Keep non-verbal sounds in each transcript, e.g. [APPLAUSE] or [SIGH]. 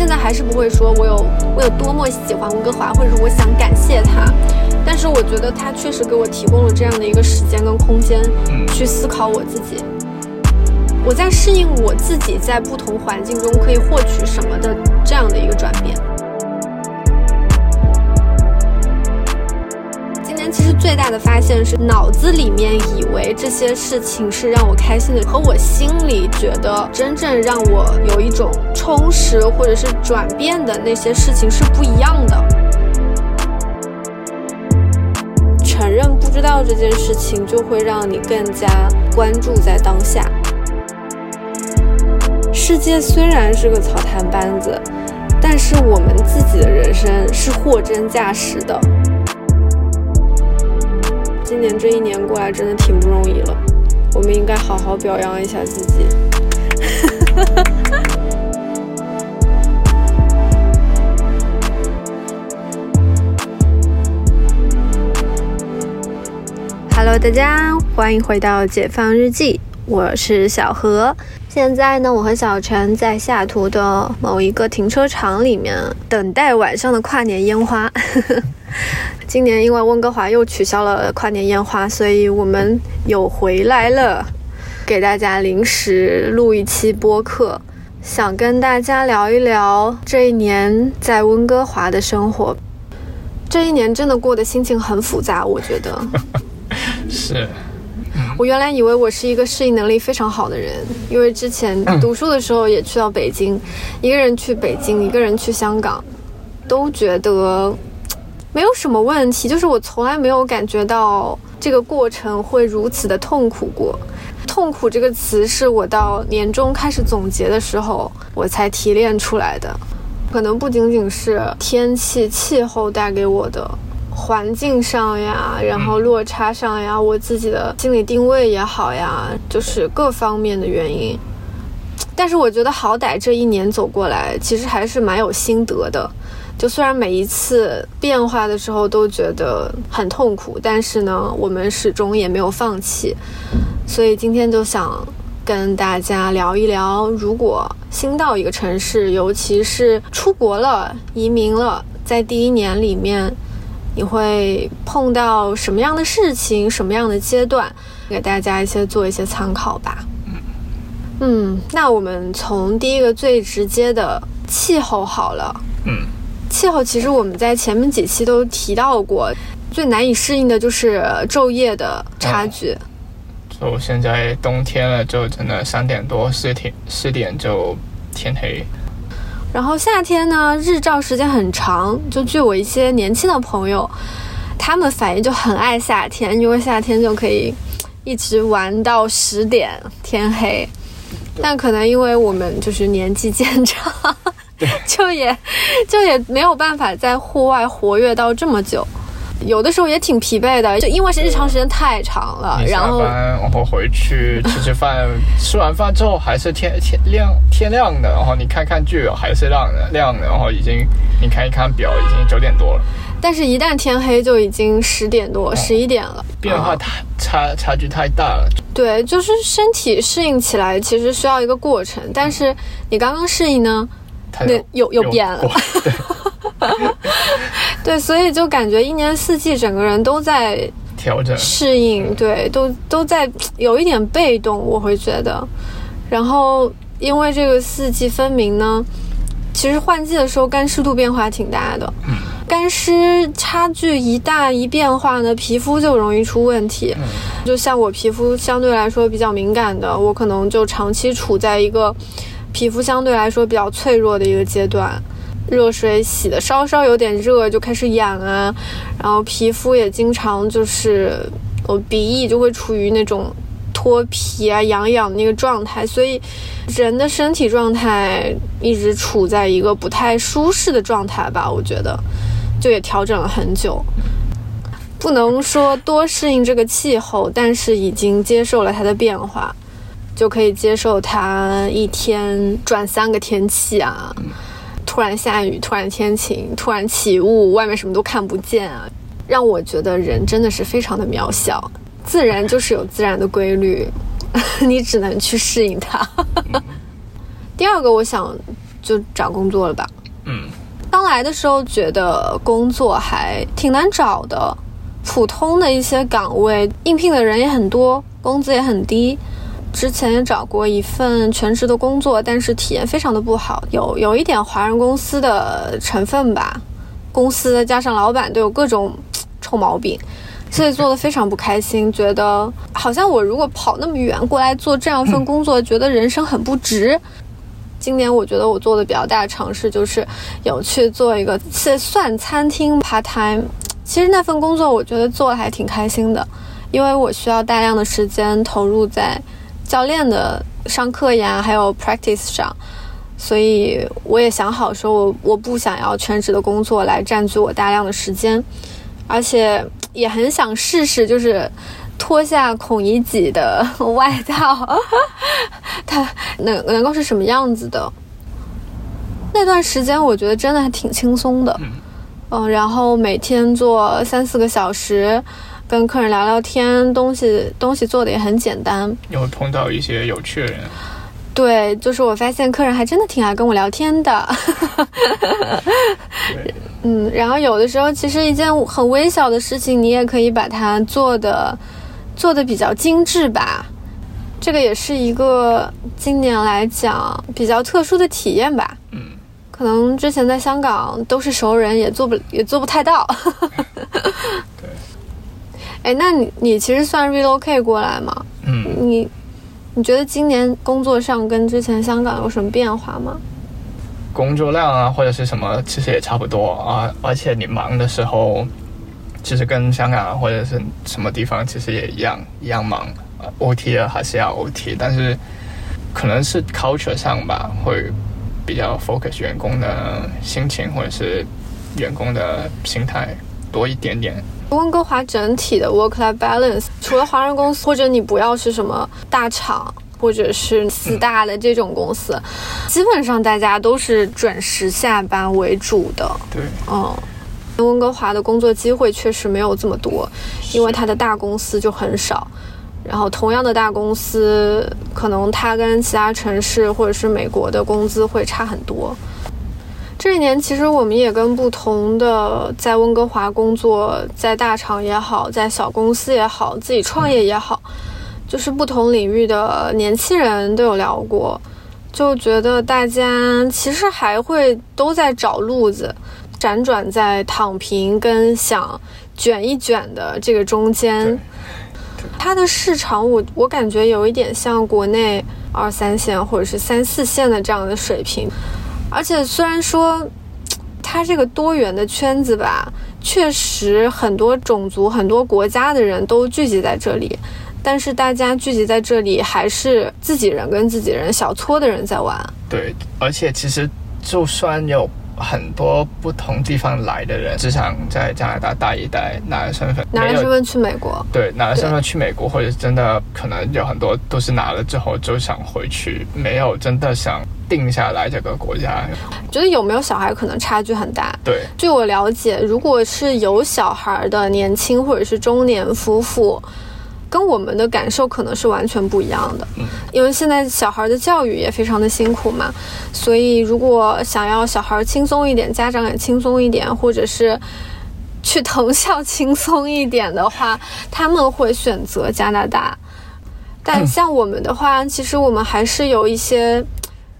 现在还是不会说我有我有多么喜欢温哥华，或者是我想感谢他。但是我觉得他确实给我提供了这样的一个时间跟空间，去思考我自己。我在适应我自己在不同环境中可以获取什么的这样的一个转变。最大的发现是，脑子里面以为这些事情是让我开心的，和我心里觉得真正让我有一种充实或者是转变的那些事情是不一样的。承认不知道这件事情，就会让你更加关注在当下。世界虽然是个草台班子，但是我们自己的人生是货真价实的。今年这一年过来真的挺不容易了，我们应该好好表扬一下自己。[LAUGHS] Hello，大家欢迎回到解放日记，我是小何。现在呢，我和小陈在下图的某一个停车场里面等待晚上的跨年烟花。今年因为温哥华又取消了跨年烟花，所以我们又回来了，给大家临时录一期播客，想跟大家聊一聊这一年在温哥华的生活。这一年真的过得心情很复杂，我觉得。[LAUGHS] 是。我原来以为我是一个适应能力非常好的人，因为之前读书的时候也去到北京，一个人去北京，一个人去香港，都觉得。没有什么问题，就是我从来没有感觉到这个过程会如此的痛苦过。痛苦这个词是我到年终开始总结的时候，我才提炼出来的。可能不仅仅是天气、气候带给我的环境上呀，然后落差上呀，我自己的心理定位也好呀，就是各方面的原因。但是我觉得好歹这一年走过来，其实还是蛮有心得的。就虽然每一次变化的时候都觉得很痛苦，但是呢，我们始终也没有放弃。所以今天就想跟大家聊一聊，如果新到一个城市，尤其是出国了、移民了，在第一年里面，你会碰到什么样的事情、什么样的阶段，给大家一些做一些参考吧。嗯，那我们从第一个最直接的气候好了。嗯。气候其实我们在前面几期都提到过，最难以适应的就是昼夜的差距。就现在冬天了，就真的三点多四点四点就天黑。然后夏天呢，日照时间很长。就据我一些年轻的朋友，他们反应就很爱夏天，因为夏天就可以一直玩到十点天黑。但可能因为我们就是年纪渐长。[LAUGHS] 就也，就也没有办法在户外活跃到这么久，有的时候也挺疲惫的，就因为是日常时间太长了。然后，然后回去吃吃饭，吃完饭之后还是天天亮天亮的，然后你看看剧还是亮的亮的，然后已经你看一看表，已经九点多了。但是，一旦天黑就已经十点多、十一点了，变化太差差距太大了。对，就是身体适应起来其实需要一个过程，但是你刚刚适应呢？那又又变了，[LAUGHS] 对，所以就感觉一年四季整个人都在调整适应，对，都都在有一点被动，我会觉得。然后因为这个四季分明呢，其实换季的时候干湿度变化挺大的，干湿差距一大一变化呢，皮肤就容易出问题。就像我皮肤相对来说比较敏感的，我可能就长期处在一个。皮肤相对来说比较脆弱的一个阶段，热水洗的稍稍有点热就开始痒啊，然后皮肤也经常就是我鼻翼就会处于那种脱皮啊、痒痒的那个状态，所以人的身体状态一直处在一个不太舒适的状态吧。我觉得就也调整了很久，不能说多适应这个气候，但是已经接受了它的变化。就可以接受它一天转三个天气啊，突然下雨，突然天晴，突然起雾，外面什么都看不见啊，让我觉得人真的是非常的渺小。自然就是有自然的规律，[LAUGHS] 你只能去适应它。[LAUGHS] 第二个我想就找工作了吧。嗯，刚来的时候觉得工作还挺难找的，普通的一些岗位应聘的人也很多，工资也很低。之前也找过一份全职的工作，但是体验非常的不好，有有一点华人公司的成分吧，公司加上老板都有各种臭毛病，所以做的非常不开心，觉得好像我如果跑那么远过来做这样一份工作，觉得人生很不值。今年我觉得我做的比较大的尝试就是有去做一个算餐厅 part time，其实那份工作我觉得做的还挺开心的，因为我需要大量的时间投入在。教练的上课呀，还有 practice 上，所以我也想好说，我我不想要全职的工作来占据我大量的时间，而且也很想试试，就是脱下孔乙己的外套，[LAUGHS] 它能能够是什么样子的。那段时间我觉得真的还挺轻松的，嗯，然后每天做三四个小时。跟客人聊聊天，东西东西做的也很简单。你会碰到一些有趣的人。对，就是我发现客人还真的挺爱跟我聊天的。[LAUGHS] 嗯，然后有的时候其实一件很微小的事情，你也可以把它做的做的比较精致吧。这个也是一个今年来讲比较特殊的体验吧。嗯，可能之前在香港都是熟人，也做不也做不太到。[LAUGHS] 哎，那你你其实算 relocate 过来吗？嗯，你你觉得今年工作上跟之前香港有什么变化吗？工作量啊，或者是什么，其实也差不多啊。而且你忙的时候，其实跟香港或者是什么地方其实也一样一样忙。OT 啊还是要 OT，但是可能是 culture 上吧，会比较 focus 员工的心情或者是员工的心态多一点点。温哥华整体的 work-life balance，除了华人公司，或者你不要是什么大厂，或者是四大的这种公司，基本上大家都是准时下班为主的。对，嗯，温哥华的工作机会确实没有这么多，因为它的大公司就很少。然后同样的大公司，可能它跟其他城市或者是美国的工资会差很多。这一年，其实我们也跟不同的在温哥华工作，在大厂也好，在小公司也好，自己创业也好，就是不同领域的年轻人都有聊过，就觉得大家其实还会都在找路子，辗转在躺平跟想卷一卷的这个中间。它的市场，我我感觉有一点像国内二三线或者是三四线的这样的水平。而且虽然说，它这个多元的圈子吧，确实很多种族、很多国家的人都聚集在这里，但是大家聚集在这里还是自己人跟自己人小撮的人在玩。对，而且其实就算有很多不同地方来的人，只想在加拿大待一待，拿了身份，拿了身份去美国。对，拿了身份去美国，或者真的可能有很多都是拿了之后就想回去，没有真的想。定下来这个国家，觉得有没有小孩可能差距很大。对，据我了解，如果是有小孩的年轻或者是中年夫妇，跟我们的感受可能是完全不一样的。嗯，因为现在小孩的教育也非常的辛苦嘛，所以如果想要小孩轻松一点，家长也轻松一点，或者是去藤校轻松一点的话，[LAUGHS] 他们会选择加拿大。但像我们的话，其实我们还是有一些。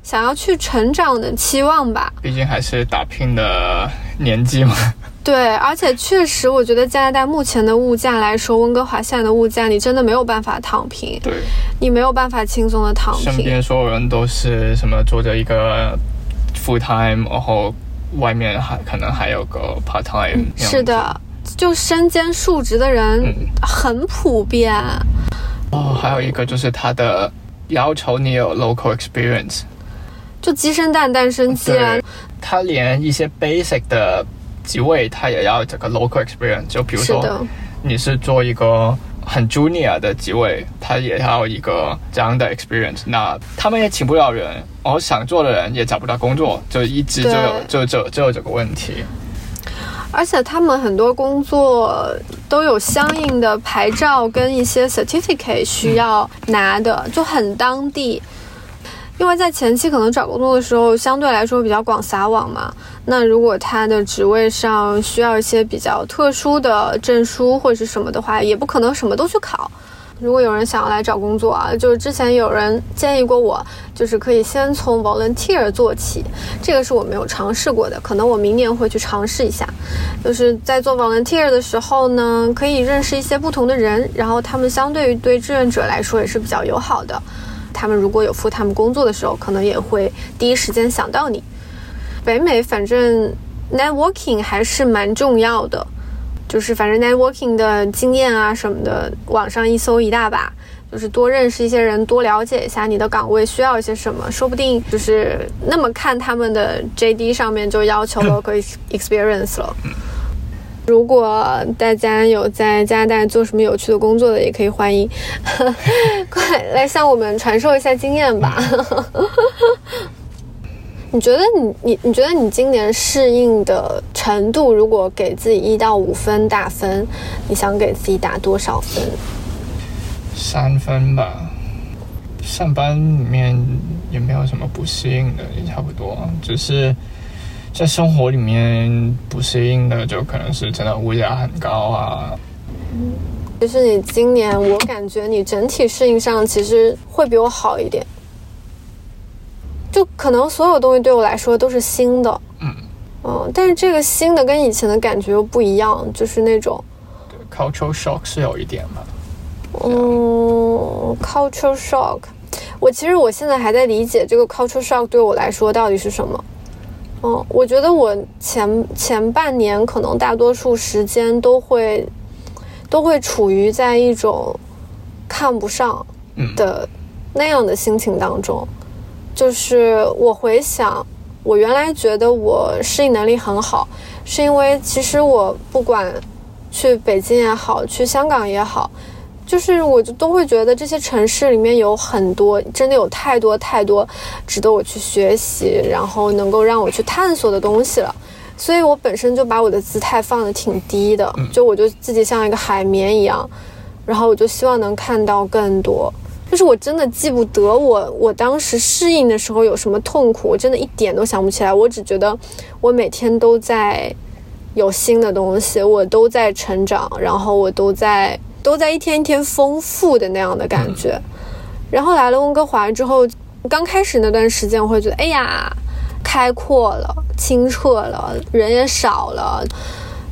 想要去成长的期望吧，毕竟还是打拼的年纪嘛。对，而且确实，我觉得加拿大目前的物价来说，温哥华现在的物价，你真的没有办法躺平。对，你没有办法轻松的躺平。身边所有人都是什么做着一个 full time，然后外面还可能还有个 part time。是的，就身兼数职的人很普遍。哦，还有一个就是他的要求你有 local experience。就鸡生蛋，蛋生鸡啊！他连一些 basic 的职位，他也要这个 local experience。就比如说，你是做一个很 junior 的职位，他也要一个这样的 experience。那他们也请不了人，然后想做的人也找不到工作，就一直就有就就就有这个问题。而且他们很多工作都有相应的牌照跟一些 certificate 需要拿的，就很当地。因为在前期可能找工作的时候相对来说比较广撒网嘛。那如果他的职位上需要一些比较特殊的证书或者是什么的话，也不可能什么都去考。如果有人想要来找工作啊，就是之前有人建议过我，就是可以先从 volunteer 做起，这个是我没有尝试过的，可能我明年会去尝试一下。就是在做 volunteer 的时候呢，可以认识一些不同的人，然后他们相对于对志愿者来说也是比较友好的。他们如果有付他们工作的时候，可能也会第一时间想到你。北美反正 networking 还是蛮重要的。就是反正 networking 的经验啊什么的，网上一搜一大把。就是多认识一些人，多了解一下你的岗位需要一些什么，说不定就是那么看他们的 JD 上面就要求 local experience 了。如果大家有在加拿大做什么有趣的工作的，也可以欢迎，[LAUGHS] 快来向我们传授一下经验吧。[LAUGHS] 你觉得你你你觉得你今年适应的程度，如果给自己一到五分打分，你想给自己打多少分？三分吧。上班里面也没有什么不适应的，也差不多。只是在生活里面不适应的，就可能是真的物价很高啊。嗯，其实你今年我感觉你整体适应上其实会比我好一点。就可能所有东西对我来说都是新的，嗯。嗯，但是这个新的跟以前的感觉又不一样，就是那种，cultural shock 是有一点嘛，嗯，cultural shock，我其实我现在还在理解这个 cultural shock 对我来说到底是什么，嗯，我觉得我前前半年可能大多数时间都会都会处于在一种看不上的那样的心情当中。就是我回想，我原来觉得我适应能力很好，是因为其实我不管去北京也好，去香港也好，就是我就都会觉得这些城市里面有很多，真的有太多太多值得我去学习，然后能够让我去探索的东西了。所以我本身就把我的姿态放的挺低的，就我就自己像一个海绵一样，然后我就希望能看到更多。就是我真的记不得我我当时适应的时候有什么痛苦，我真的一点都想不起来。我只觉得我每天都在有新的东西，我都在成长，然后我都在都在一天一天丰富的那样的感觉。然后来了温哥华之后，刚开始那段时间我会觉得，哎呀，开阔了，清澈了，人也少了。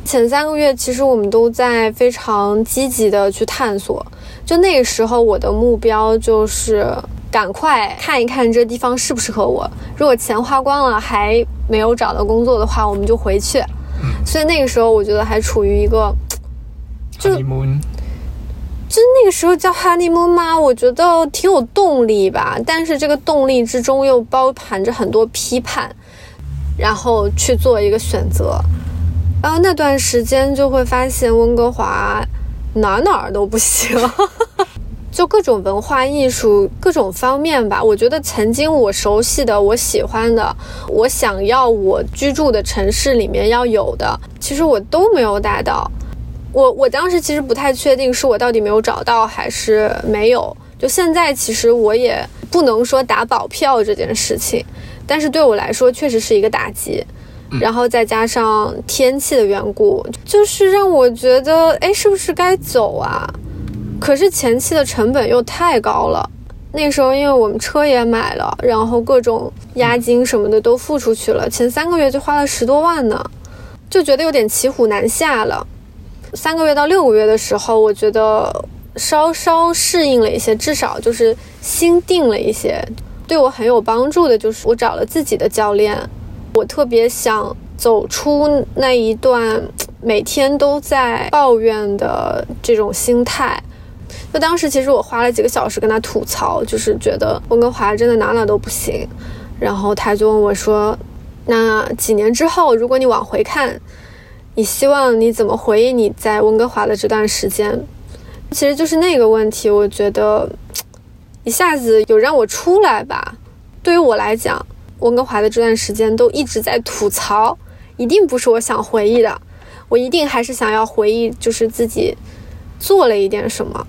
前三个月其实我们都在非常积极的去探索。就那个时候，我的目标就是赶快看一看这地方适不适合我。如果钱花光了还没有找到工作的话，我们就回去。所以那个时候，我觉得还处于一个就就那个时候叫 honeymoon 吗？我觉得挺有动力吧，但是这个动力之中又包含着很多批判，然后去做一个选择。然后那段时间就会发现温哥华。哪哪儿都不行，[LAUGHS] 就各种文化艺术各种方面吧。我觉得曾经我熟悉的、我喜欢的、我想要我居住的城市里面要有的，其实我都没有达到。我我当时其实不太确定是我到底没有找到还是没有。就现在其实我也不能说打保票这件事情，但是对我来说确实是一个打击。然后再加上天气的缘故，就是让我觉得，哎，是不是该走啊？可是前期的成本又太高了。那时候因为我们车也买了，然后各种押金什么的都付出去了，前三个月就花了十多万呢，就觉得有点骑虎难下了。三个月到六个月的时候，我觉得稍稍适应了一些，至少就是心定了一些。对我很有帮助的就是我找了自己的教练。我特别想走出那一段每天都在抱怨的这种心态。就当时其实我花了几个小时跟他吐槽，就是觉得温哥华真的哪哪都不行。然后他就问我说：“那几年之后，如果你往回看，你希望你怎么回忆你在温哥华的这段时间？”其实就是那个问题，我觉得一下子有让我出来吧。对于我来讲。温哥华的这段时间都一直在吐槽，一定不是我想回忆的，我一定还是想要回忆，就是自己做了一点什么，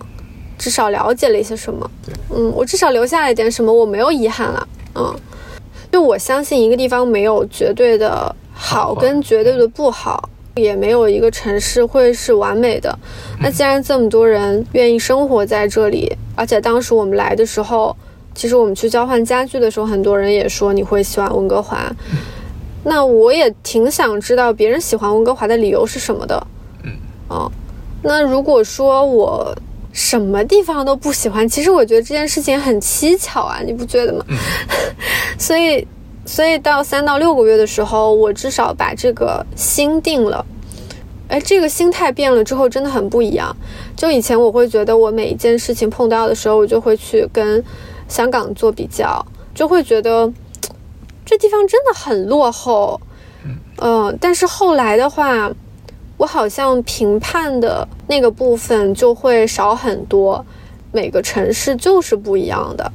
至少了解了一些什么。嗯，我至少留下了一点什么，我没有遗憾了。嗯，就我相信一个地方没有绝对的好跟绝对的不好，也没有一个城市会是完美的。那既然这么多人愿意生活在这里，而且当时我们来的时候，其实我们去交换家具的时候，很多人也说你会喜欢温哥华。那我也挺想知道别人喜欢温哥华的理由是什么的。嗯，哦，那如果说我什么地方都不喜欢，其实我觉得这件事情很蹊跷啊，你不觉得吗？[LAUGHS] 所以，所以到三到六个月的时候，我至少把这个心定了。哎，这个心态变了之后，真的很不一样。就以前我会觉得，我每一件事情碰到的时候，我就会去跟香港做比较，就会觉得。[TSK] 这地方真的很落后，嗯，但是后来的话，我好像评判的那个部分就会少很多。每个城市就是不一样的，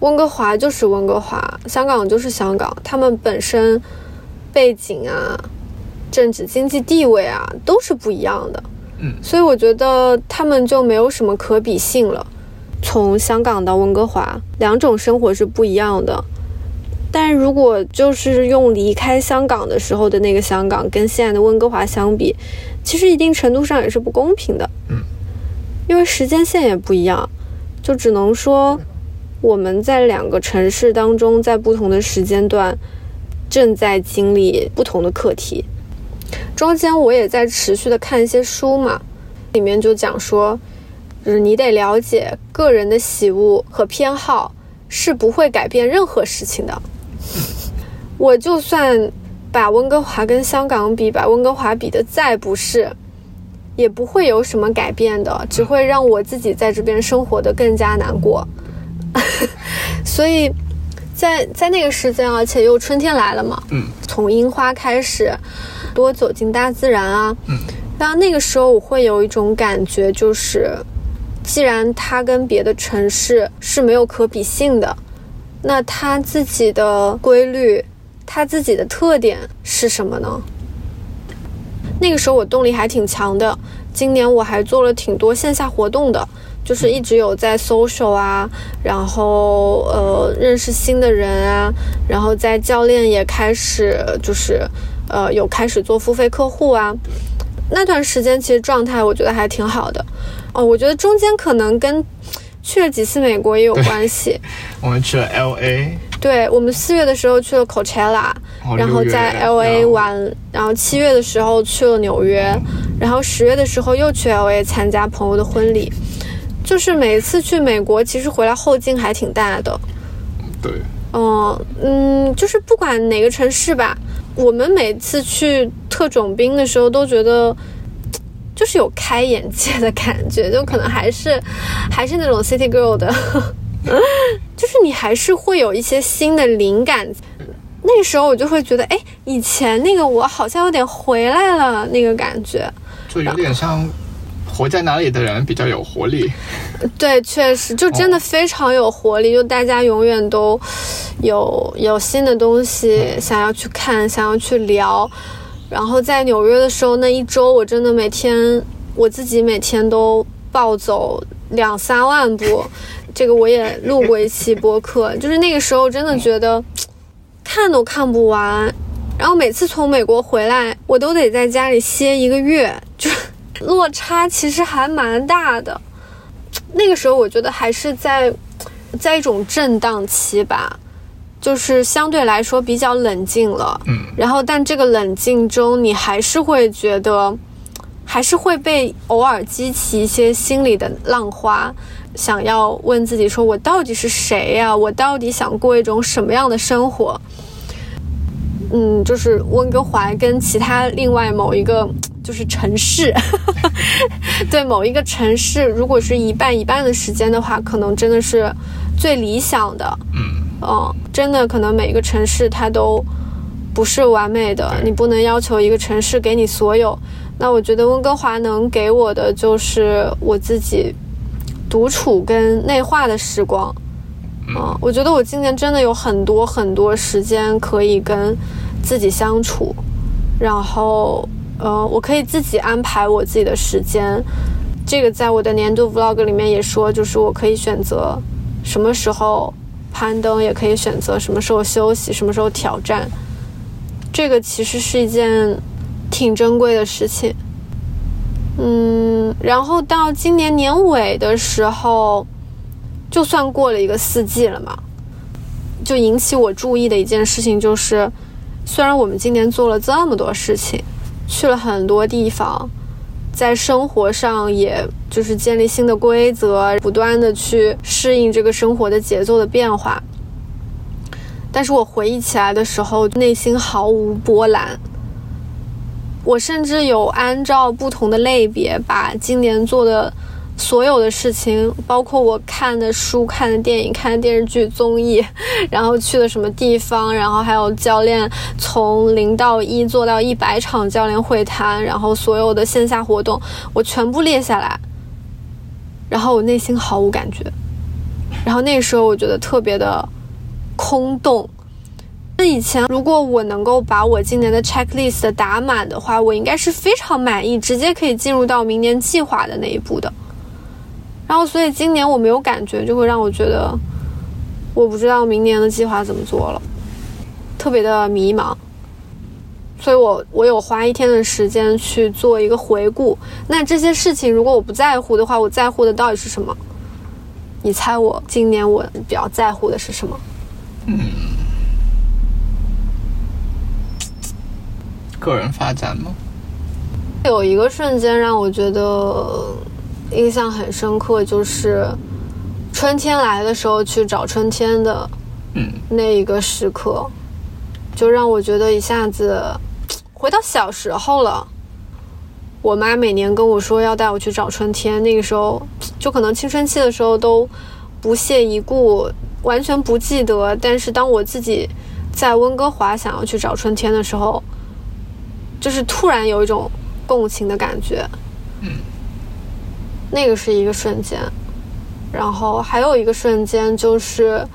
温哥华就是温哥华，香港就是香港，他们本身背景啊、政治经济地位啊都是不一样的，嗯，所以我觉得他们就没有什么可比性了。从香港到温哥华，两种生活是不一样的。但如果就是用离开香港的时候的那个香港跟现在的温哥华相比，其实一定程度上也是不公平的。嗯，因为时间线也不一样，就只能说我们在两个城市当中，在不同的时间段正在经历不同的课题。中间我也在持续的看一些书嘛，里面就讲说，就是你得了解个人的喜恶和偏好是不会改变任何事情的。我就算把温哥华跟香港比，把温哥华比的再不是，也不会有什么改变的，只会让我自己在这边生活的更加难过。所以，在在那个时间，而且又春天来了嘛，嗯，从樱花开始，多走进大自然啊，嗯，然后那个时候我会有一种感觉，就是既然它跟别的城市是没有可比性的。那它自己的规律，它自己的特点是什么呢？那个时候我动力还挺强的，今年我还做了挺多线下活动的，就是一直有在 social 啊，然后呃认识新的人啊，然后在教练也开始就是呃有开始做付费客户啊，那段时间其实状态我觉得还挺好的，哦，我觉得中间可能跟。去了几次美国也有关系，我们去了 L A，对我们四月的时候去了 Coachella，然后在 L A 玩，然后七月的时候去了纽约，然后十月的时候又去 L A 参加朋友的婚礼，就是每次去美国，其实回来后劲还挺大的。对，嗯嗯，就是不管哪个城市吧，我们每次去特种兵的时候都觉得。就是有开眼界的感觉，就可能还是还是那种 city girl 的，[LAUGHS] 就是你还是会有一些新的灵感。那个时候我就会觉得，哎，以前那个我好像有点回来了，那个感觉，就有点像活在哪里的人比较有活力。对，确实，就真的非常有活力，就大家永远都有有新的东西想要去看，想要去聊。然后在纽约的时候，那一周我真的每天我自己每天都暴走两三万步，这个我也录过一期播客，[LAUGHS] 就是那个时候真的觉得看都看不完。然后每次从美国回来，我都得在家里歇一个月，就落差其实还蛮大的。那个时候我觉得还是在在一种震荡期吧。就是相对来说比较冷静了，嗯，然后但这个冷静中，你还是会觉得，还是会被偶尔激起一些心里的浪花，想要问自己说：我到底是谁呀？我到底想过一种什么样的生活？嗯，就是温哥华跟其他另外某一个就是城市，[LAUGHS] 对某一个城市，如果是一半一半的时间的话，可能真的是最理想的，嗯。嗯，真的，可能每一个城市它都不是完美的，你不能要求一个城市给你所有。那我觉得温哥华能给我的就是我自己独处跟内化的时光。嗯，我觉得我今年真的有很多很多时间可以跟自己相处，然后呃，我可以自己安排我自己的时间。这个在我的年度 vlog 里面也说，就是我可以选择什么时候。攀登，也可以选择什么时候休息，什么时候挑战。这个其实是一件挺珍贵的事情。嗯，然后到今年年尾的时候，就算过了一个四季了嘛，就引起我注意的一件事情就是，虽然我们今年做了这么多事情，去了很多地方，在生活上也就是建立新的规则，不断的去适应这个生活的节奏的变化，但是我回忆起来的时候，内心毫无波澜。我甚至有按照不同的类别，把今年做的所有的事情，包括我看的书、看的电影、看的电视剧、综艺，[LAUGHS] 然后去了什么地方，然后还有教练从零到一做到一百场教练会谈，然后所有的线下活动，我全部列下来，然后我内心毫无感觉，然后那个时候我觉得特别的空洞。那以前，如果我能够把我今年的 checklist 打满的话，我应该是非常满意，直接可以进入到明年计划的那一步的。然后，所以今年我没有感觉，就会让我觉得我不知道明年的计划怎么做了，特别的迷茫。所以我我有花一天的时间去做一个回顾。那这些事情，如果我不在乎的话，我在乎的到底是什么？你猜我今年我比较在乎的是什么？嗯。个人发展吗？有一个瞬间让我觉得印象很深刻，就是春天来的时候去找春天的，嗯，那一个时刻，就让我觉得一下子回到小时候了。我妈每年跟我说要带我去找春天，那个时候就可能青春期的时候都不屑一顾，完全不记得。但是当我自己在温哥华想要去找春天的时候，就是突然有一种共情的感觉，嗯，那个是一个瞬间，然后还有一个瞬间就是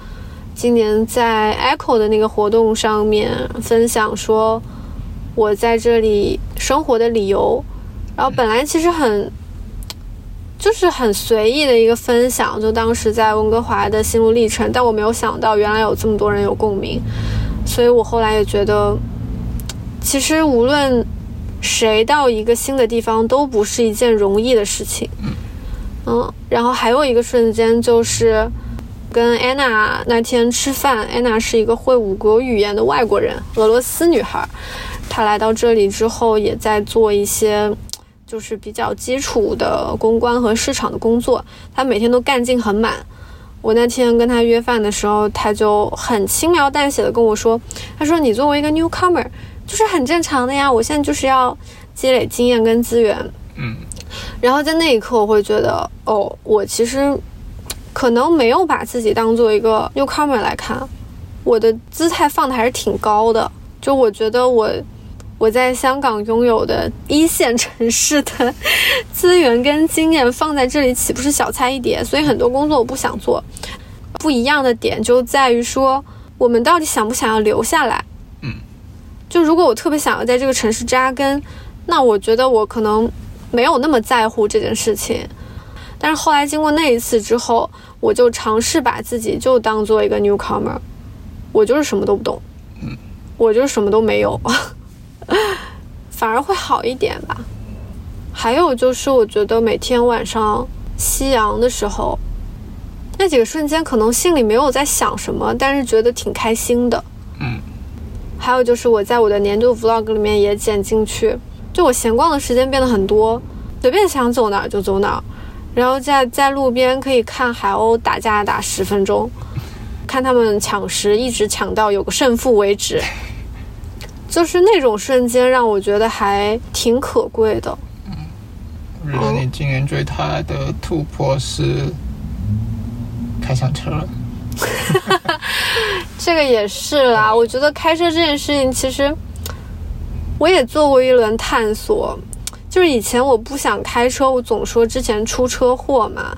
今年在 Echo 的那个活动上面分享说我在这里生活的理由，然后本来其实很就是很随意的一个分享，就当时在温哥华的心路历程，但我没有想到原来有这么多人有共鸣，所以我后来也觉得。其实无论谁到一个新的地方都不是一件容易的事情。嗯，然后还有一个瞬间就是跟安娜那天吃饭，安娜是一个会五国语言的外国人，俄罗斯女孩。她来到这里之后，也在做一些就是比较基础的公关和市场的工作。她每天都干劲很满。我那天跟她约饭的时候，她就很轻描淡写的跟我说：“她说你作为一个 newcomer。”就是很正常的呀，我现在就是要积累经验跟资源，嗯，然后在那一刻我会觉得，哦，我其实可能没有把自己当做一个 newcomer 来看，我的姿态放的还是挺高的，就我觉得我我在香港拥有的一线城市的资源跟经验放在这里岂不是小菜一碟？所以很多工作我不想做，不一样的点就在于说，我们到底想不想要留下来？嗯就如果我特别想要在这个城市扎根，那我觉得我可能没有那么在乎这件事情。但是后来经过那一次之后，我就尝试把自己就当做一个 newcomer，我就是什么都不懂，嗯，我就是什么都没有，[LAUGHS] 反而会好一点吧。还有就是，我觉得每天晚上夕阳的时候，那几个瞬间，可能心里没有在想什么，但是觉得挺开心的，嗯。还有就是我在我的年度 vlog 里面也剪进去，就我闲逛的时间变得很多，随便想走哪儿就走哪儿，然后在在路边可以看海鸥打架打十分钟，看他们抢食，一直抢到有个胜负为止，就是那种瞬间让我觉得还挺可贵的。嗯，我觉得你今年最大的突破是开上车了。[LAUGHS] 这个也是啦，我觉得开车这件事情，其实我也做过一轮探索。就是以前我不想开车，我总说之前出车祸嘛。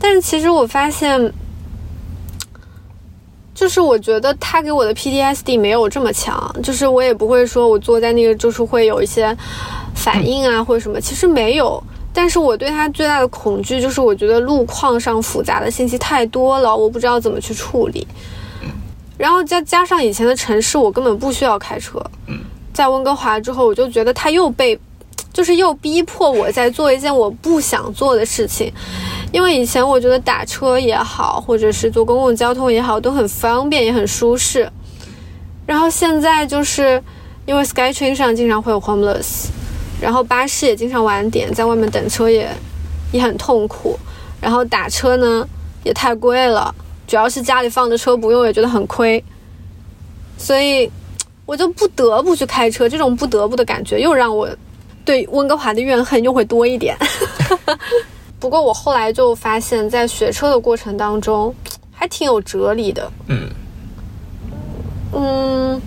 但是其实我发现，就是我觉得他给我的 PTSD 没有这么强，就是我也不会说我坐在那个就是会有一些反应啊或者什么，其实没有。但是我对他最大的恐惧就是，我觉得路况上复杂的信息太多了，我不知道怎么去处理。然后再加上以前的城市，我根本不需要开车。在温哥华之后，我就觉得他又被，[TSK] 就是又逼迫我在做一件我不想做的事情。因为以前我觉得打车也好，或者是坐公共交通也好，都很方便，也很舒适。然后现在就是因为 SkyTrain 上经常会有 homeless，然后巴士也经常晚点，在外面等车也也很痛苦。然后打车呢也太贵了，主要是家里放着车不用也觉得很亏，所以我就不得不去开车。这种不得不的感觉又让我对温哥华的怨恨又会多一点。[LAUGHS] 不过我后来就发现，在学车的过程当中还挺有哲理的。嗯嗯，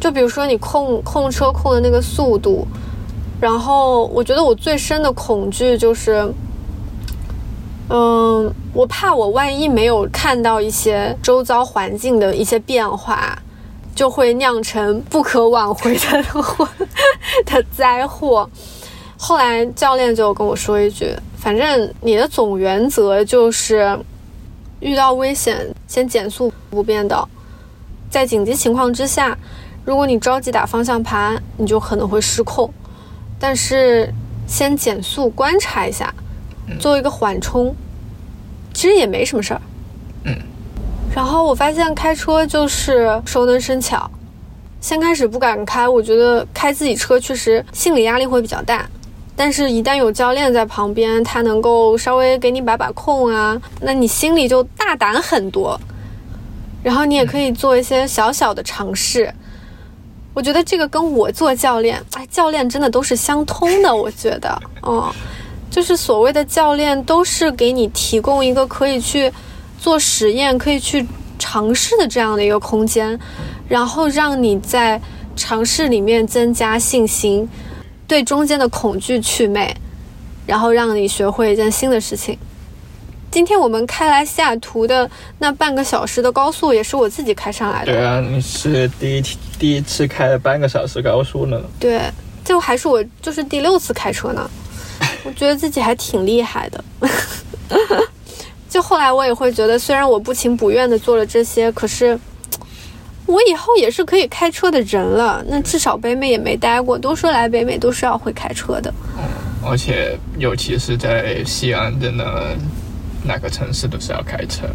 就比如说你控控车控的那个速度，然后我觉得我最深的恐惧就是，嗯，我怕我万一没有看到一些周遭环境的一些变化，就会酿成不可挽回的祸的灾祸。后来教练就跟我说一句，反正你的总原则就是遇到危险先减速不变道。在紧急情况之下，如果你着急打方向盘，你就可能会失控。但是先减速观察一下，做一个缓冲，其实也没什么事儿。嗯。然后我发现开车就是熟能生巧。先开始不敢开，我觉得开自己车确实心理压力会比较大。但是，一旦有教练在旁边，他能够稍微给你把把控啊，那你心里就大胆很多。然后你也可以做一些小小的尝试，我觉得这个跟我做教练，哎，教练真的都是相通的。我觉得，哦，就是所谓的教练都是给你提供一个可以去做实验、可以去尝试的这样的一个空间，然后让你在尝试里面增加信心，对中间的恐惧祛魅，然后让你学会一件新的事情。今天我们开来西雅图的那半个小时的高速，也是我自己开上来的。对啊，你是第一第一次开了半个小时高速呢。对，就还是我就是第六次开车呢，我觉得自己还挺厉害的。就后来我也会觉得，虽然我不情不愿的做了这些，可是我以后也是可以开车的人了。那至少北美也没待过，都说来北美都是要会开车的。嗯，而且尤其是在西安，真的哪个城市都是要开车。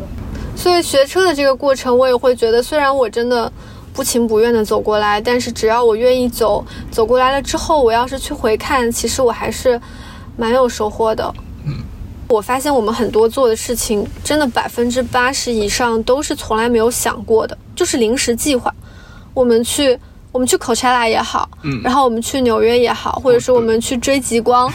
所以学车的这个过程，我也会觉得，虽然我真的不情不愿的走过来，但是只要我愿意走，走过来了之后，我要是去回看，其实我还是蛮有收获的。嗯，我发现我们很多做的事情，真的百分之八十以上都是从来没有想过的，就是临时计划。我们去。我们去 Coachella 也好，嗯，然后我们去纽约也好，或者是我们 [LAUGHS] 去追极光，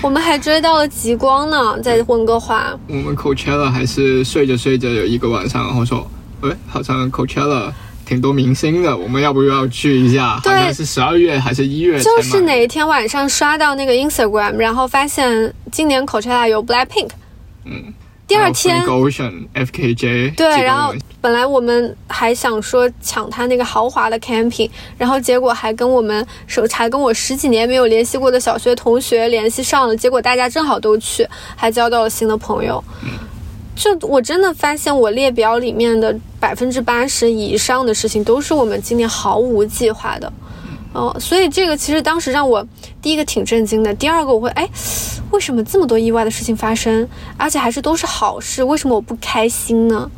我们还追到了极光呢，在温哥华。我们 Coachella 还是睡着睡着有一个晚上，然后说，哎，好像 Coachella 挺多明星的，我们要不要去一下？好像是十二月还是一月？就是哪一天晚上刷到那个 Instagram，然后发现今年 Coachella 有 Blackpink，嗯。第二天 Ocean FKJ 对，然后本来我们还想说抢他那个豪华的 camping，然后结果还跟我们手还跟我十几年没有联系过的小学同学联系上了，结果大家正好都去，还交到了新的朋友。嗯，就我真的发现我列表里面的百分之八十以上的事情都是我们今年毫无计划的。哦，所以这个其实当时让我第一个挺震惊的，第二个我会哎，为什么这么多意外的事情发生，而且还是都是好事，为什么我不开心呢？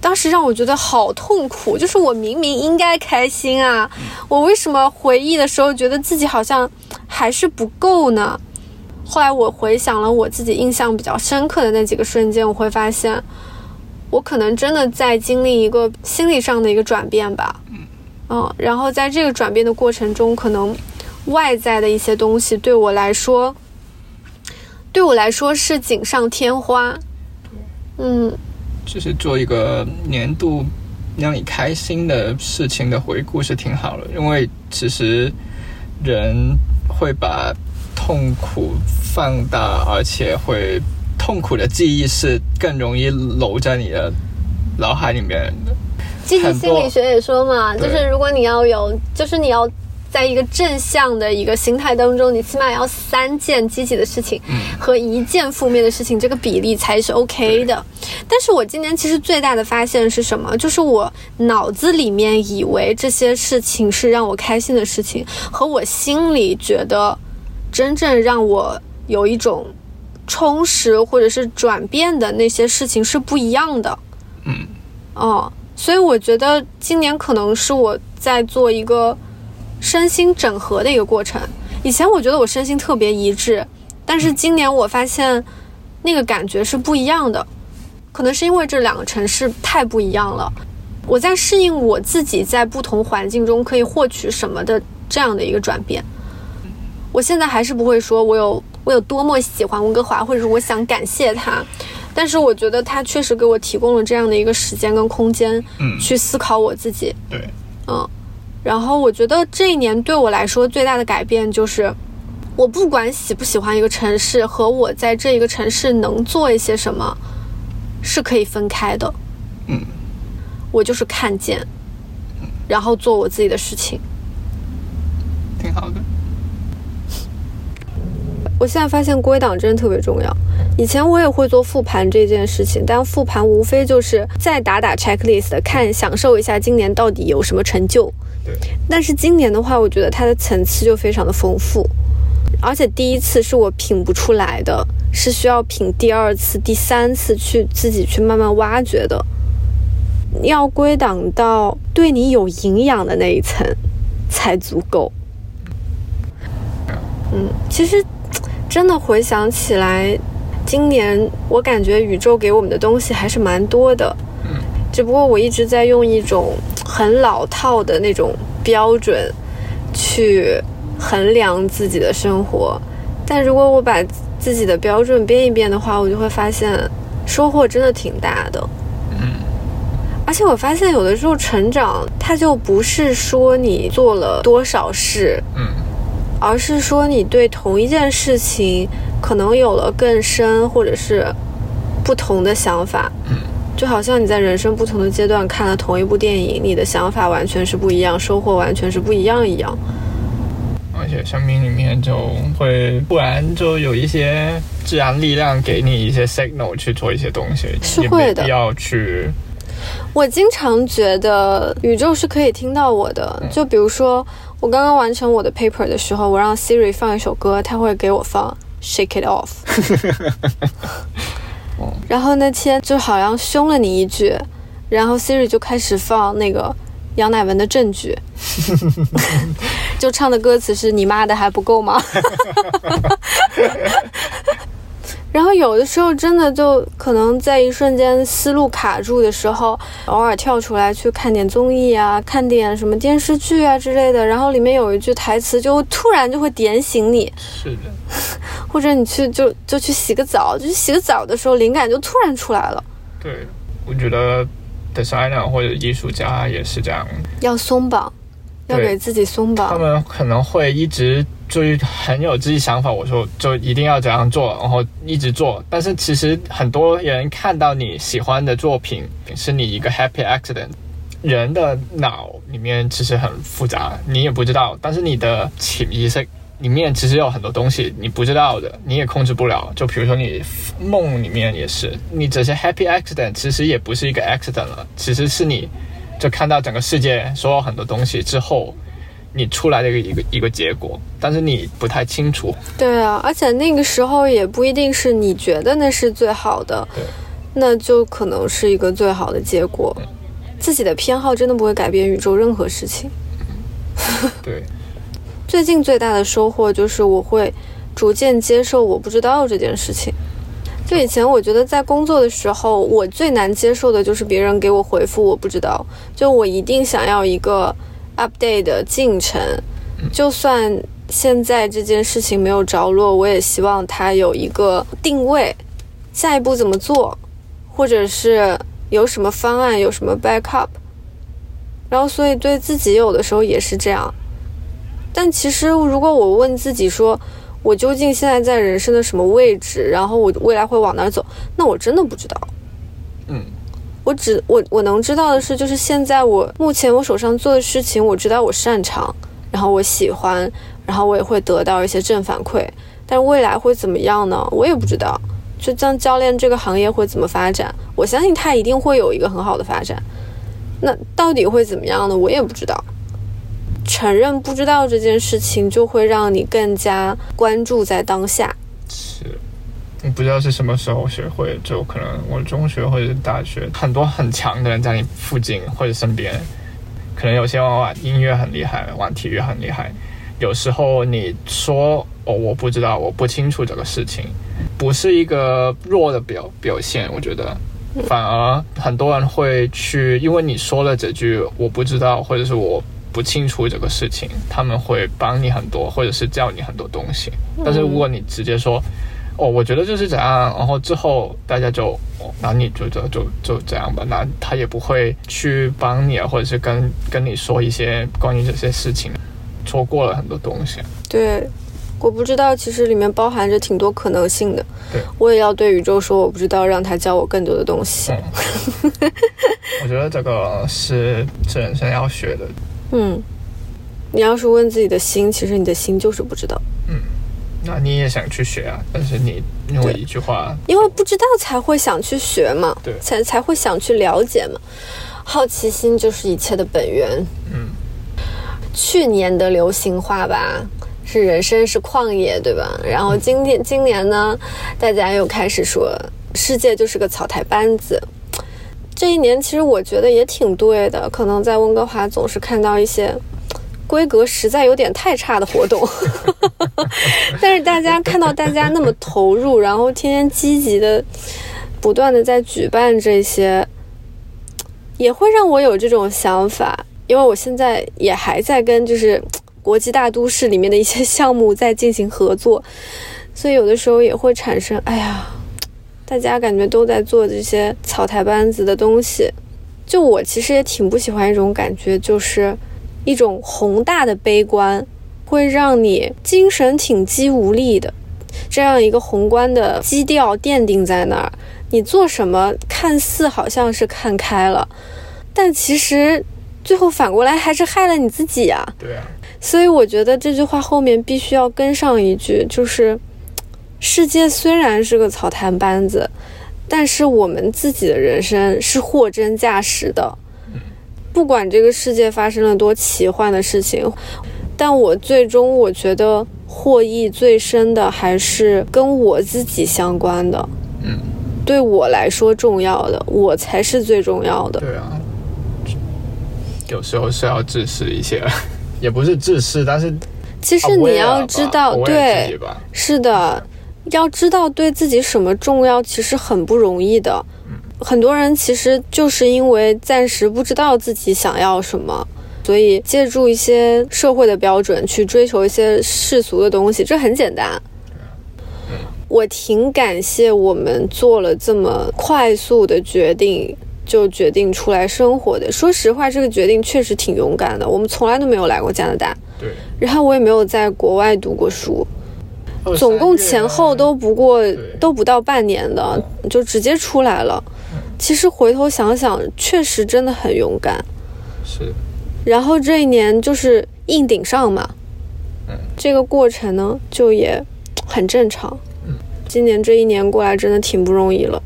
当时让我觉得好痛苦，就是我明明应该开心啊，我为什么回忆的时候觉得自己好像还是不够呢？后来我回想了我自己印象比较深刻的那几个瞬间，我会发现，我可能真的在经历一个心理上的一个转变吧。嗯，然后在这个转变的过程中，可能外在的一些东西对我来说，对我来说是锦上添花。嗯，就是做一个年度让你开心的事情的回顾是挺好的，因为其实人会把痛苦放大，而且会痛苦的记忆是更容易留在你的脑海里面的。积极心理学也说嘛，就是如果你要有，就是你要在一个正向的一个心态当中，你起码要三件积极的事情和一件负面的事情，这个比例才是 OK 的。但是我今年其实最大的发现是什么？就是我脑子里面以为这些事情是让我开心的事情，和我心里觉得真正让我有一种充实或者是转变的那些事情是不一样的。嗯，哦，所以我觉得今年可能是我在做一个身心整合的一个过程。以前我觉得我身心特别一致，但是今年我发现那个感觉是不一样的。可能是因为这两个城市太不一样了，我在适应我自己在不同环境中可以获取什么的这样的一个转变。我现在还是不会说我有我有多么喜欢温哥华，或者是我想感谢他，但是我觉得他确实给我提供了这样的一个时间跟空间，嗯去思考我自己。对，嗯，然后我觉得这一年对我来说最大的改变就是，我不管喜不喜欢一个城市，和我在这一个城市能做一些什么，是可以分开的。嗯，我就是看见，然后做我自己的事情。挺好的。我现在发现归档真的特别重要。以前我也会做复盘这件事情，但复盘无非就是再打打 checklist，看享受一下今年到底有什么成就。对，但是今年的话，我觉得它的层次就非常的丰富，而且第一次是我品不出来的，是需要品第二次、第三次去自己去慢慢挖掘的。要归档到对你有营养的那一层才足够。嗯，其实真的回想起来，今年我感觉宇宙给我们的东西还是蛮多的。嗯，只不过我一直在用一种很老套的那种标准去衡量自己的生活，但如果我把自己的标准变一变的话，我就会发现收获真的挺大的。嗯，而且我发现有的时候成长，它就不是说你做了多少事，嗯，而是说你对同一件事情可能有了更深或者是不同的想法。嗯，就好像你在人生不同的阶段看了同一部电影，你的想法完全是不一样，收获完全是不一样一样。而且生命里面就会突然就有一些自然力量给你一些 signal 去做一些东西，是会的要去我经常觉得宇宙是可以听到我的，就比如说我刚刚完成我的 paper 的时候，我让 Siri 放一首歌，他会给我放 Shake It Off。[LAUGHS] 然后那天就好像凶了你一句，然后 Siri 就开始放那个杨乃文的《证据》，[LAUGHS] 就唱的歌词是“你妈的还不够吗？” [LAUGHS] 然后有的时候真的就可能在一瞬间思路卡住的时候，偶尔跳出来去看点综艺啊，看点什么电视剧啊之类的，然后里面有一句台词就突然就会点醒你，是的，或者你去就就去洗个澡，就去洗个澡的时候灵感就突然出来了。对，我觉得 designer 或者艺术家也是这样，要松绑，要给自己松绑他。们可能会一直就是很有自己想法，我说就一定要这样做，然后一直做。但是其实很多人看到你喜欢的作品是你一个 happy accident。人的脑里面其实很复杂，你也不知道，但是你的潜意识里面其实有很多东西你不知道的，你也控制不了。就比如说你梦里面也是，你这些 happy accident 其实也不是一个 accident 了，其实是你就看到整个世界所有很多东西之后，你出来的一个一个一个结果，但是你不太清楚。对啊，而且那个时候也不一定是你觉得那是最好的，那就可能是一个最好的结果。自己的偏好真的不会改变宇宙任何事情。对，[LAUGHS] 最近最大的收获就是我会逐渐接受我不知道这件事情。就以前我觉得在工作的时候，我最难接受的就是别人给我回复我不知道，就我一定想要一个 update 的进程，就算现在这件事情没有着落，我也希望它有一个定位，下一步怎么做，或者是有什么方案，有什么 backup。然后，所以对自己有的时候也是这样。但其实，如果我问自己说，我究竟现在在人生的什么位置，然后我未来会往哪儿走，那我真的不知道。嗯，我只我我能知道的是，就是现在我目前我手上做的事情，我知道我擅长，然后我喜欢，然后我也会得到一些正反馈。但是未来会怎么样呢？我也不知道。就像教练这个行业会怎么发展，我相信它一定会有一个很好的发展。那到底会怎么样呢？我也不知道。承认不知道这件事情，就会让你更加关注在当下。是，你不知道是什么时候学会，就可能我中学或者是大学，很多很强的人在你附近或者身边，可能有些玩音乐很厉害，玩体育很厉害。有时候你说哦，我不知道，我不清楚这个事情，不是一个弱的表表现，我觉得。[LAUGHS] 反而很多人会去，因为你说了这句“我不知道”或者是我不清楚这个事情，他们会帮你很多，或者是教你很多东西。但是如果你直接说“哦，我觉得就是怎样”，然后之后大家就“那你就就就就这样吧”，那他也不会去帮你啊，或者是跟跟你说一些关于这些事情，错过了很多东西。对。我不知道，其实里面包含着挺多可能性的。对，我也要对宇宙说，我不知道，让他教我更多的东西。我觉得这个是是人生要学的。嗯，你要是问自己的心，其实你的心就是不知道。嗯，那你也想去学啊？但是你因为一句话，因为不知道才会想去学嘛，对，才才会想去了解嘛。好奇心就是一切的本源。嗯，去年的流行话吧。是人生是旷野，对吧？然后今天今年呢，大家又开始说世界就是个草台班子。这一年其实我觉得也挺对的，可能在温哥华总是看到一些规格实在有点太差的活动，[LAUGHS] 但是大家看到大家那么投入，然后天天积极的不断的在举办这些，也会让我有这种想法，因为我现在也还在跟就是。国际大都市里面的一些项目在进行合作，所以有的时候也会产生，哎呀，大家感觉都在做这些草台班子的东西。就我其实也挺不喜欢一种感觉，就是一种宏大的悲观，会让你精神挺肌无力的。这样一个宏观的基调奠定在那儿，你做什么看似好像是看开了，但其实最后反过来还是害了你自己啊。对啊。所以我觉得这句话后面必须要跟上一句，就是世界虽然是个草台班子，但是我们自己的人生是货真价实的。不管这个世界发生了多奇幻的事情，但我最终我觉得获益最深的还是跟我自己相关的。嗯，对我来说重要的，我才是最重要的。对啊，有时候是要自私一些。也不是自私，但是其实你要知道，对，是的，要知道对自己什么重要，其实很不容易的。很多人其实就是因为暂时不知道自己想要什么，所以借助一些社会的标准去追求一些世俗的东西，这很简单。我挺感谢我们做了这么快速的决定。就决定出来生活的。说实话，这个决定确实挺勇敢的。我们从来都没有来过加拿大，对。然后我也没有在国外读过书，总共前后都不过都不到半年的，就直接出来了。其实回头想想，确实真的很勇敢。是。然后这一年就是硬顶上嘛，嗯，这个过程呢就也很正常。嗯，今年这一年过来真的挺不容易了。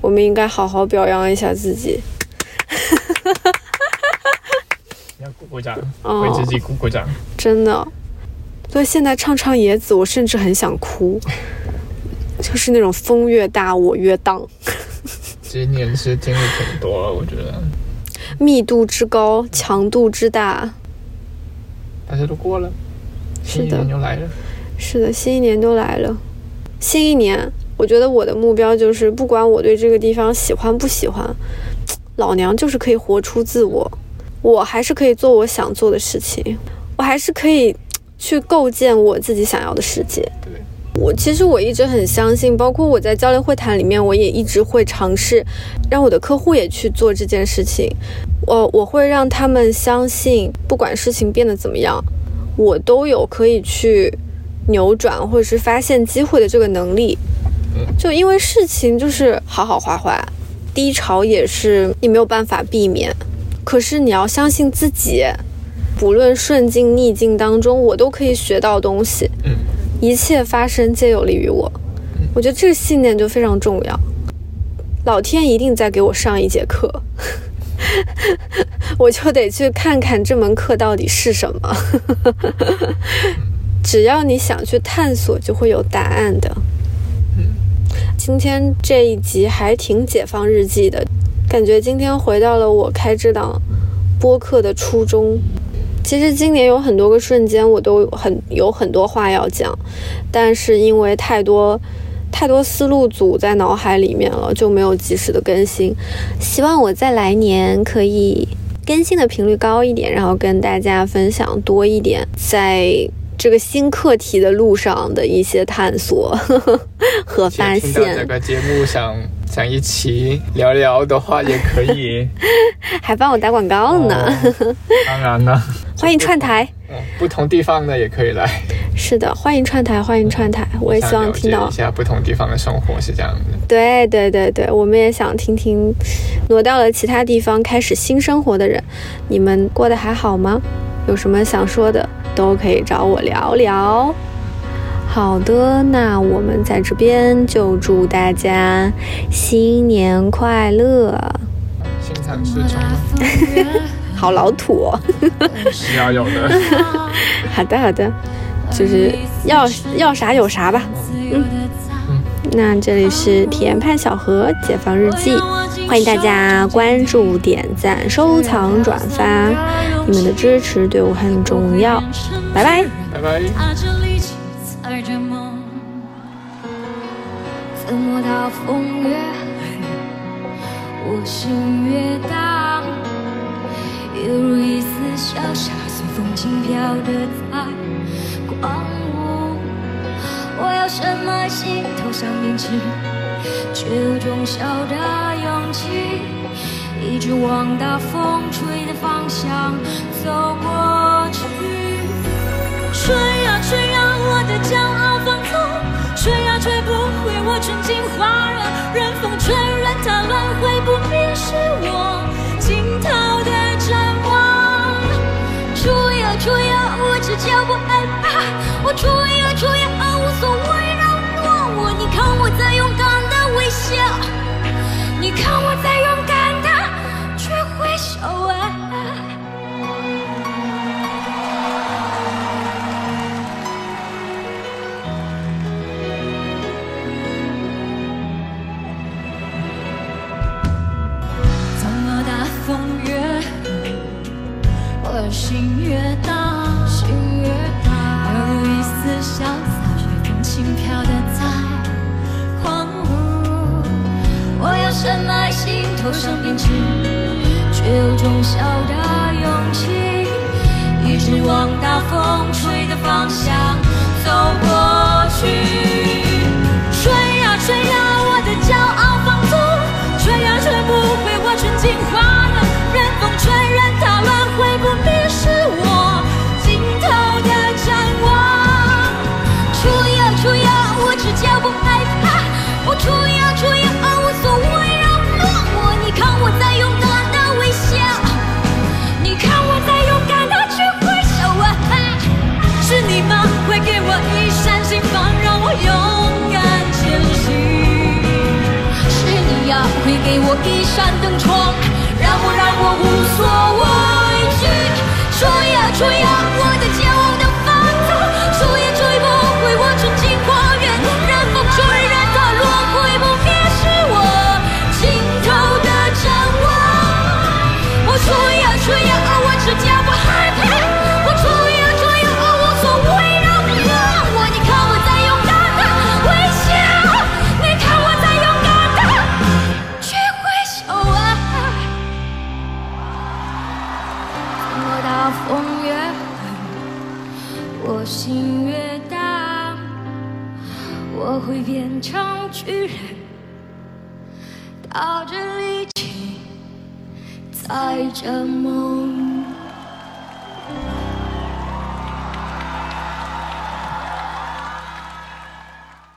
我们应该好好表扬一下自己，要鼓鼓掌，为自己鼓鼓掌。真的，所以现在唱唱野子，我甚至很想哭，就是那种风越大我越荡。今年是经历挺多，我觉得 [LAUGHS] 密度之高，强度之大，大家都过了，新一年就来了。是的，新一年都来了，新一年。我觉得我的目标就是，不管我对这个地方喜欢不喜欢，老娘就是可以活出自我，我还是可以做我想做的事情，我还是可以去构建我自己想要的世界。对，我其实我一直很相信，包括我在交流会谈里面，我也一直会尝试让我的客户也去做这件事情。我我会让他们相信，不管事情变得怎么样，我都有可以去扭转或者是发现机会的这个能力。就因为事情就是好好坏坏，低潮也是你没有办法避免，可是你要相信自己，不论顺境逆境当中，我都可以学到东西。嗯，一切发生皆有利于我。我觉得这个信念就非常重要。老天一定在给我上一节课，[LAUGHS] 我就得去看看这门课到底是什么。[LAUGHS] 只要你想去探索，就会有答案的。今天这一集还挺解放日记的，感觉今天回到了我开这档播客的初衷。其实今年有很多个瞬间，我都很有很多话要讲，但是因为太多太多思路组在脑海里面了，就没有及时的更新。希望我在来年可以更新的频率高一点，然后跟大家分享多一点在。这个新课题的路上的一些探索和发现。这个节目想想一起聊聊的话，也可以。[LAUGHS] 还帮我打广告呢。当然了。[LAUGHS] 欢迎串台。嗯，不同地方的也可以来。是的，欢迎串台，欢迎串台。我也希望听到一下不同地方的生活是这样的。对对对对，我们也想听听，挪到了其他地方开始新生活的人，你们过得还好吗？有什么想说的？都可以找我聊聊。好的，那我们在这边就祝大家新年快乐。心想事成。好老土哦。[LAUGHS] [LAUGHS] 是要有的。好的好的，就是要要啥有啥吧。嗯。那这里是甜派小河解放日记，欢迎大家关注、点赞、收藏、转发，你们的支持对我很重要。拜拜，拜拜。爱着梦，怎么大风越狠，我心越荡，犹如一丝潇洒，随风轻飘的在狂舞。我要什么心头上铭记，却有种小的勇气，一直往大风吹的方向走过去。吹啊吹啊，我的骄傲放纵，吹啊吹不毁我纯净花热，任风吹，任它乱，会不灭是我尽头的展望。吹呀吹呀，我只叫不害怕，我吹呀吹呀。无所谓，让落我。你看我在勇敢的微笑，你看我在勇敢的去挥手啊头上编织，却有种小的勇气，一直往大风吹的方向走过去。吹呀在这梦。